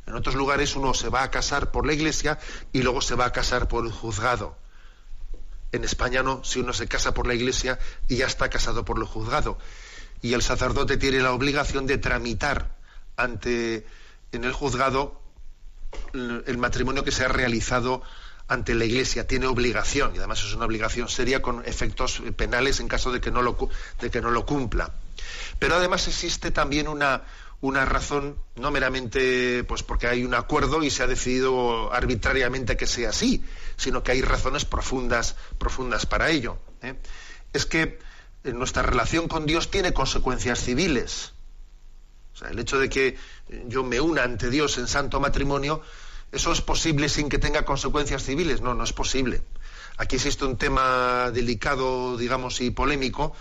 Speaker 1: En otros lugares uno se va a casar por la Iglesia y luego se va a casar por el juzgado. En España no, si uno se casa por la Iglesia y ya está casado por el juzgado. Y el sacerdote tiene la obligación de tramitar ante en el juzgado el matrimonio que se ha realizado ante la Iglesia, tiene obligación, y además es una obligación seria con efectos penales en caso de que no lo, de que no lo cumpla. Pero además existe también una, una razón, no meramente pues porque hay un acuerdo y se ha decidido arbitrariamente que sea así, sino que hay razones profundas, profundas para ello. ¿eh? Es que nuestra relación con Dios tiene consecuencias civiles. O sea, el hecho de que yo me una ante Dios en santo matrimonio ¿Eso es posible sin que tenga consecuencias civiles? No, no es posible. Aquí existe un tema delicado, digamos, y polémico,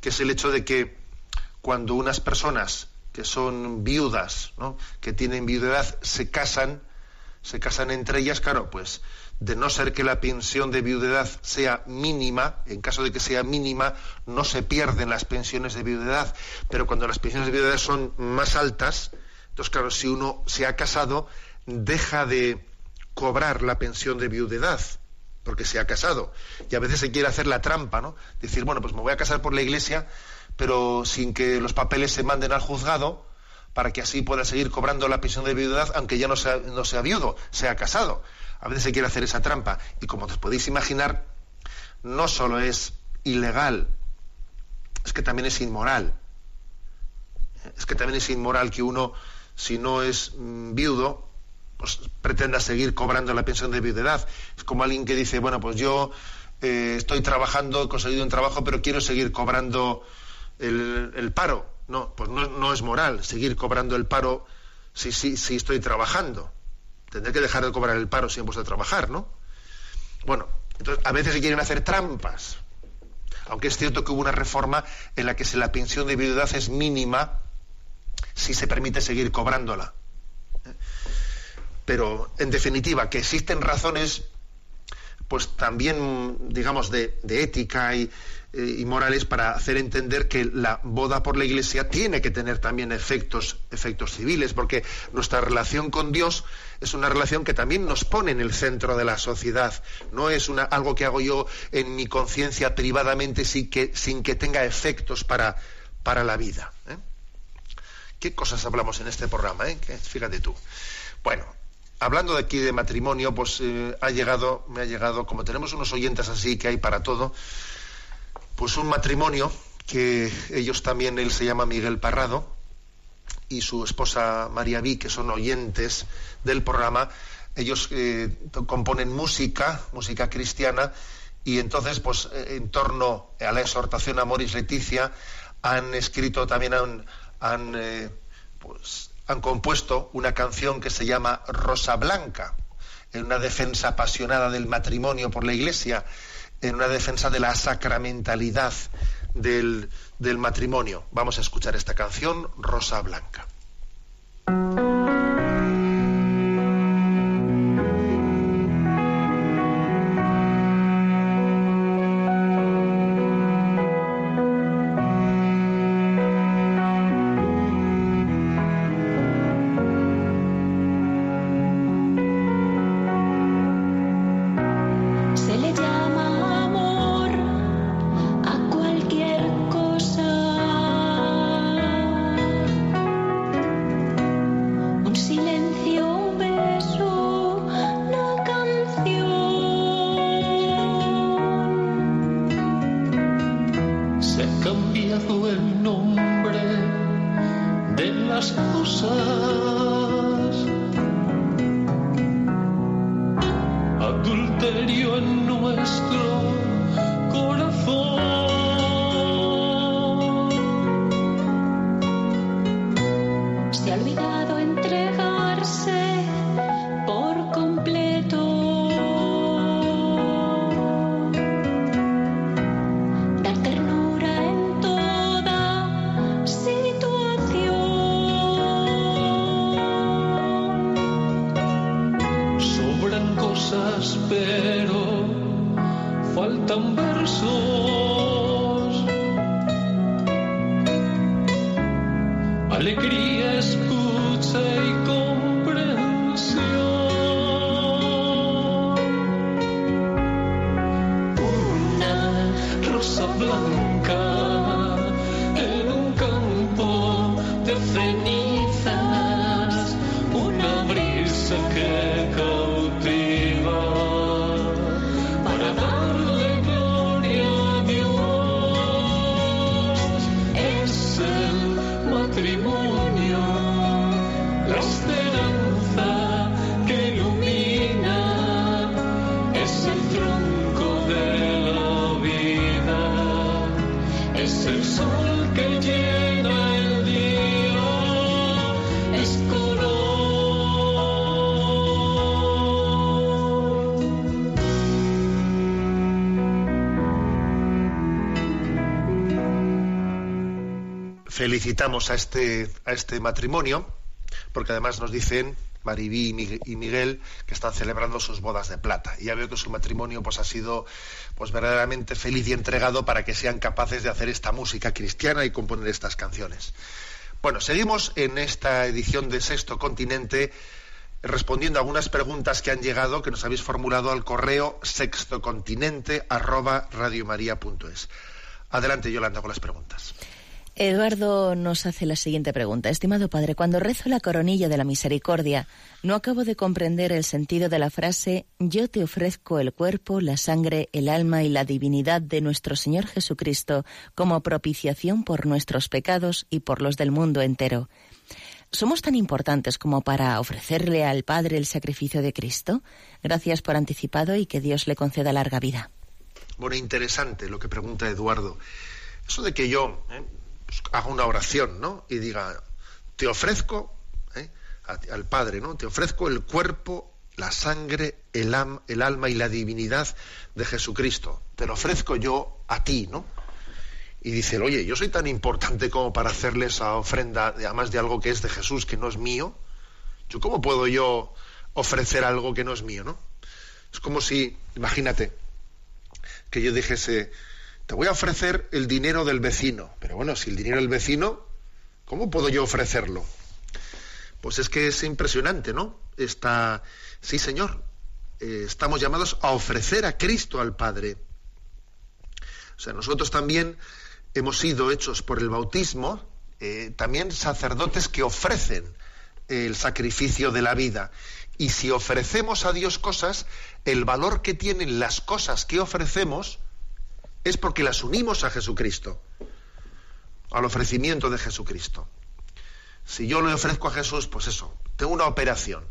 Speaker 1: que es el hecho de que cuando unas personas que son viudas, ¿no? que tienen viudedad, se casan, se casan entre ellas, claro, pues de no ser que la pensión de viudedad sea mínima, en caso de que sea mínima, no se pierden las pensiones de viudedad, pero cuando las pensiones de viudedad son más altas, entonces claro, si uno se ha casado, deja de cobrar la pensión de viudedad porque se ha casado. Y a veces se quiere hacer la trampa, ¿no? Decir, bueno, pues me voy a casar por la iglesia, pero sin que los papeles se manden al juzgado, para que así pueda seguir cobrando la pensión de viudedad, aunque ya no sea, no sea viudo, sea casado. A veces se quiere hacer esa trampa. Y como os podéis imaginar, no solo es ilegal, es que también es inmoral. Es que también es inmoral que uno, si no es mm, viudo, pues, pretenda seguir cobrando la pensión de viudedad. Es como alguien que dice, bueno, pues yo eh, estoy trabajando, he conseguido un trabajo, pero quiero seguir cobrando el, paro. No, pues no, es moral seguir cobrando el paro si, si, si estoy trabajando. Tendré que dejar de cobrar el paro si he puesto a trabajar, ¿no? Bueno, entonces a veces se quieren hacer trampas. Aunque es cierto que hubo una reforma en la que si la pensión de viudedad es mínima, si se permite seguir cobrándola. Pero, en definitiva, que existen razones, pues también, digamos, de, ética y, y, morales para hacer entender que la boda por la Iglesia tiene que tener también efectos, efectos civiles, porque nuestra relación con Dios es una relación que también nos pone en el centro de la sociedad. No es una, algo que hago yo en mi conciencia privadamente sin que, sin que tenga efectos para, la vida. ¿eh? ¿Qué cosas hablamos en este programa? Eh? Fíjate tú. Bueno, hablando de aquí de matrimonio, pues eh, ha llegado, me ha llegado, como tenemos unos oyentes así que hay para todo, pues un matrimonio que ellos también, él se llama Miguel Parrado y su esposa María Vi, que son oyentes del programa, ellos eh, componen música, música cristiana, y entonces, pues eh, en torno a la exhortación a Moris Leticia, han escrito también, han, han pues, han compuesto una canción que se llama Rosa Blanca, en una defensa apasionada del matrimonio por la Iglesia, en una defensa de la sacramentalidad del, del matrimonio. Vamos a escuchar esta canción, Rosa Blanca. Felicitamos a este, a este matrimonio, porque además nos dicen Maribí y Mig- y Miguel que están celebrando sus bodas de plata. Y ya veo que su matrimonio pues, ha sido pues, verdaderamente feliz y entregado para que sean capaces de hacer esta música cristiana y componer estas canciones. Bueno, seguimos en esta edición de Sexto Continente respondiendo a algunas preguntas que han llegado, que nos habéis formulado al correo sextocontinente arroba radiomaria.es. Adelante, Yolanda, con las preguntas.
Speaker 2: Eduardo nos hace la siguiente pregunta. Estimado padre, cuando rezo la coronilla de la misericordia, no acabo de comprender el sentido de la frase Yo te ofrezco el cuerpo, la sangre, el alma y la divinidad de nuestro Señor Jesucristo como propiciación por nuestros pecados y por los del mundo entero. ¿Somos tan importantes como para ofrecerle al Padre el sacrificio de Cristo? Gracias por anticipado y que Dios le conceda larga vida.
Speaker 1: Bueno, interesante lo que pregunta Eduardo. Eso de que yo ¿eh? Pues, haga una oración, ¿no? Y diga, te ofrezco ¿eh? al Padre, ¿no? Te ofrezco el cuerpo, la sangre, el, el alma y la divinidad de Jesucristo. Te lo ofrezco yo a ti, ¿no? Y dice, oye, yo soy tan importante como para hacerle esa ofrenda, además de algo que es de Jesús, que no es mío. ¿Yo cómo puedo yo ofrecer algo que no es mío, no? Es como si, imagínate, que yo dijese, te voy a ofrecer el dinero del vecino. Pero bueno, si el dinero del vecino, ¿cómo puedo yo ofrecerlo? Pues es que es impresionante, ¿no? Está, sí, señor, eh, estamos llamados a ofrecer a Cristo al Padre. O sea, nosotros también hemos sido hechos por el bautismo, eh, también sacerdotes que ofrecen el sacrificio de la vida. Y si ofrecemos a Dios cosas, el valor que tienen las cosas que ofrecemos es porque las unimos a Jesucristo, al ofrecimiento de Jesucristo. Si yo le ofrezco a Jesús, pues eso, tengo una operación,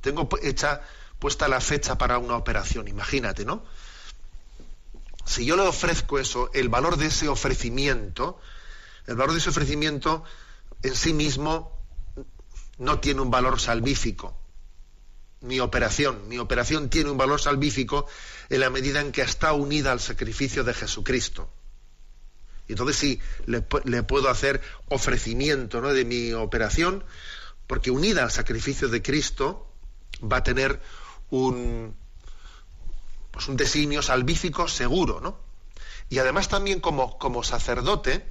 Speaker 1: tengo hecha puesta la fecha para una operación, imagínate, ¿no? Si yo le ofrezco eso, el valor de ese ofrecimiento, el valor de ese ofrecimiento en sí mismo no tiene un valor salvífico. Mi operación, mi operación tiene un valor salvífico en la medida en que está unida al sacrificio de Jesucristo. Y entonces sí, le, pu- le puedo hacer ofrecimiento ¿no? de mi operación, porque unida al sacrificio de Cristo va a tener un, pues un designio salvífico seguro, ¿no? Y además también como, como sacerdote,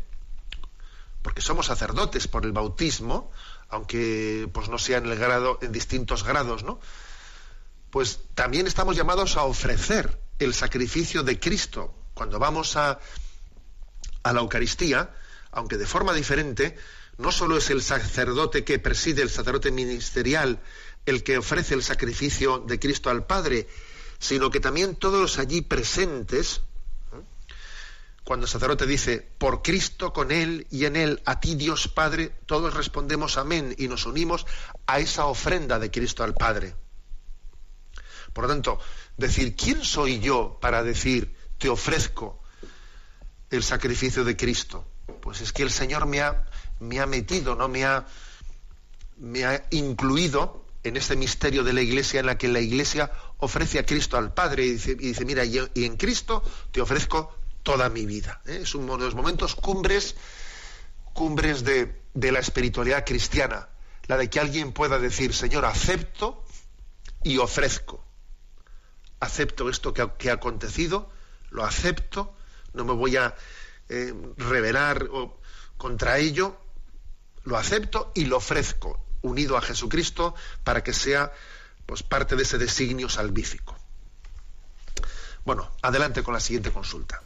Speaker 1: porque somos sacerdotes por el bautismo, aunque pues no sea en distintos grados, ¿no? Pues también estamos llamados a ofrecer el sacrificio de Cristo. Cuando vamos a, a la Eucaristía, aunque de forma diferente, no solo es el sacerdote que preside, el sacerdote ministerial, el que ofrece el sacrificio de Cristo al Padre, sino que también todos los allí presentes. Cuando el sacerdote dice, por Cristo con Él y en Él, a ti Dios Padre, todos respondemos amén y nos unimos a esa ofrenda de Cristo al Padre. Por lo tanto, decir, ¿quién soy yo para decir, te ofrezco el sacrificio de Cristo? Pues es que el Señor me ha, me ha metido, ¿no? Me ha, me ha incluido en este misterio de la Iglesia en la que la Iglesia ofrece a Cristo al Padre y dice, y dice mira, y en Cristo te ofrezco toda mi vida. ¿eh? Es uno de los momentos cumbres, cumbres de, de la espiritualidad cristiana, la de que alguien pueda decir, Señor, acepto y ofrezco. Acepto esto que ha, acontecido, lo acepto, no me voy a eh, rebelar contra ello, lo acepto y lo ofrezco, unido a Jesucristo, para que sea pues, parte de ese designio salvífico. Bueno, adelante con la siguiente consulta.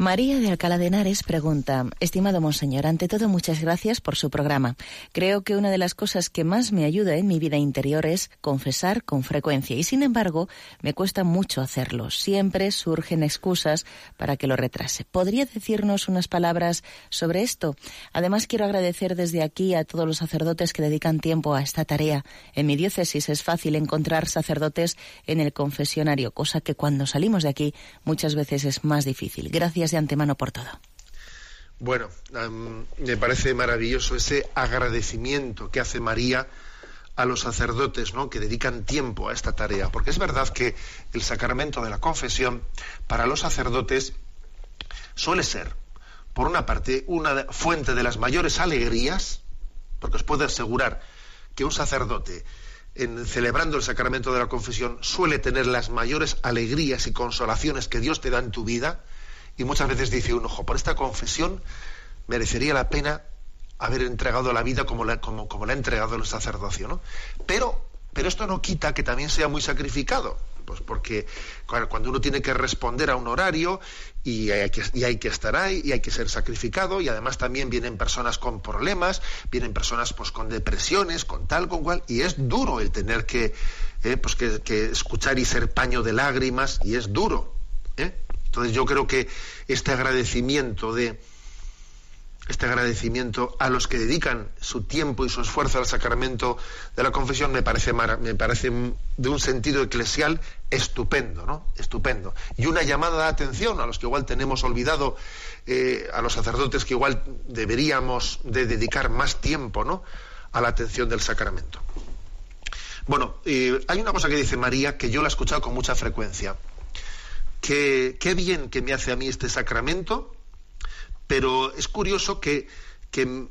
Speaker 2: María de Alcalá de Henares pregunta, estimado monseñor, ante todo muchas gracias por su programa. Creo que una de las cosas que más me ayuda en mi vida interior es confesar con frecuencia y sin embargo me cuesta mucho hacerlo. Siempre surgen excusas para que lo retrase. ¿Podría decirnos unas palabras sobre esto? Además quiero agradecer desde aquí a todos los sacerdotes que dedican tiempo a esta tarea. En mi diócesis es fácil encontrar sacerdotes en el confesionario, cosa que cuando salimos de aquí muchas veces es más difícil. Gracias de antemano por todo.
Speaker 1: Bueno, me parece maravilloso ese agradecimiento que hace María a los sacerdotes, ¿no? que dedican tiempo a esta tarea, porque es verdad que el sacramento de la confesión para los sacerdotes suele ser, por una parte, una fuente de las mayores alegrías, porque os puedo asegurar que un sacerdote en celebrando el sacramento de la confesión suele tener las mayores alegrías y consolaciones que Dios te da en tu vida, y muchas veces dice uno, ojo, por esta confesión merecería la pena haber entregado la vida como la, como, como la ha entregado el sacerdocio, ¿no? Pero, pero esto no quita que también sea muy sacrificado, pues porque cuando uno tiene que responder a un horario y hay que, y hay que estar ahí y hay que ser sacrificado y además también vienen personas con problemas, vienen personas pues con depresiones, con tal, con cual, y es duro el tener que, eh, pues que, que escuchar y ser paño de lágrimas y es duro. ¿eh? Entonces yo creo que este agradecimiento de este agradecimiento a los que dedican su tiempo y su esfuerzo al sacramento de la confesión me parece me parece de un sentido eclesial estupendo, ¿no? Estupendo. Y una llamada de atención a los que igual tenemos olvidado, eh, a los sacerdotes que igual deberíamos de dedicar más tiempo, ¿no? A la atención del sacramento. Bueno, eh, hay una cosa que dice María que yo la he escuchado con mucha frecuencia qué bien que me hace a mí este sacramento, pero es curioso que,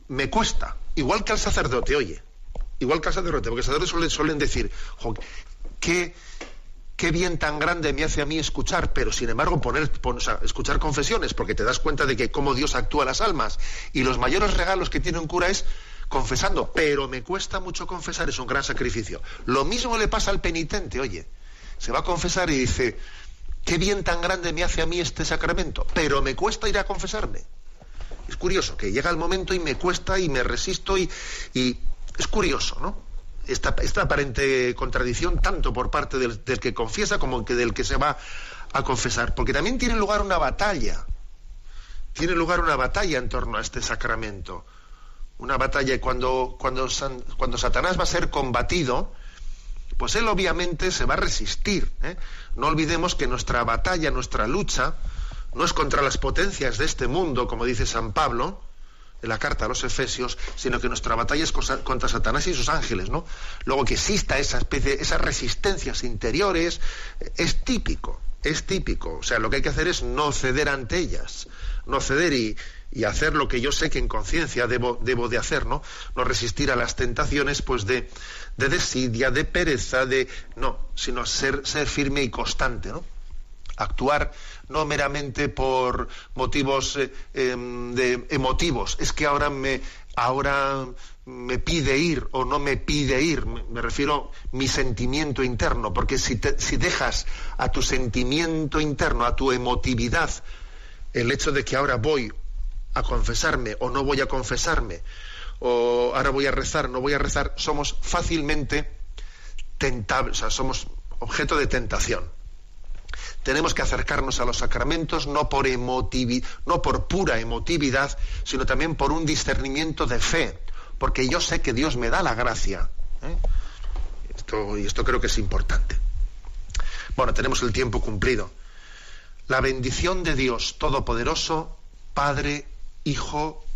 Speaker 1: me cuesta, igual que al sacerdote, oye, igual que al sacerdote, porque sacerdotes suelen, decir, qué, qué bien tan grande me hace a mí escuchar, pero sin embargo poner, escuchar confesiones, porque te das cuenta de que cómo Dios actúa las almas, y los mayores regalos que tiene un cura es confesando, pero me cuesta mucho confesar, es un gran sacrificio. Lo mismo le pasa al penitente, oye, se va a confesar y dice, qué bien tan grande me hace a mí este sacramento, pero me cuesta ir a confesarme. Es curioso que llega el momento y me cuesta y me resisto y, es curioso, ¿no? Esta, esta, aparente contradicción tanto por parte del, que confiesa como que del que se va a confesar, porque también tiene lugar una batalla, tiene lugar una batalla en torno a este sacramento, una batalla cuando, cuando, cuando Satanás va a ser combatido, pues él obviamente se va a resistir. ¿eh? No olvidemos que nuestra batalla, nuestra lucha, no es contra las potencias de este mundo, como dice San Pablo en la carta a los Efesios, sino que nuestra batalla es contra Satanás y sus ángeles, ¿no? Luego que exista esa especie, esas resistencias interiores, es típico, es típico. O sea, lo que hay que hacer es no ceder ante ellas, no ceder y, y hacer lo que yo sé que en conciencia debo, debo de hacer, ¿no? No resistir a las tentaciones, pues de, de desidia, de pereza, de. no, sino ser, ser firme y constante, ¿no? Actuar no meramente por motivos eh, em, de emotivos. Es que ahora me, ahora me pide ir o no me pide ir, me, refiero a mi sentimiento interno, porque si, si dejas a tu sentimiento interno, a tu emotividad, el hecho de que ahora voy a confesarme o no voy a confesarme, o ahora voy a rezar, no voy a rezar, somos fácilmente tentables, somos objeto de tentación. Tenemos que acercarnos a los sacramentos no por, no por pura emotividad, sino también por un discernimiento de fe, porque yo sé que Dios me da la gracia. ¿eh? Esto, y esto creo que es importante. Bueno, tenemos el tiempo cumplido. La bendición de Dios Todopoderoso, Padre, Hijo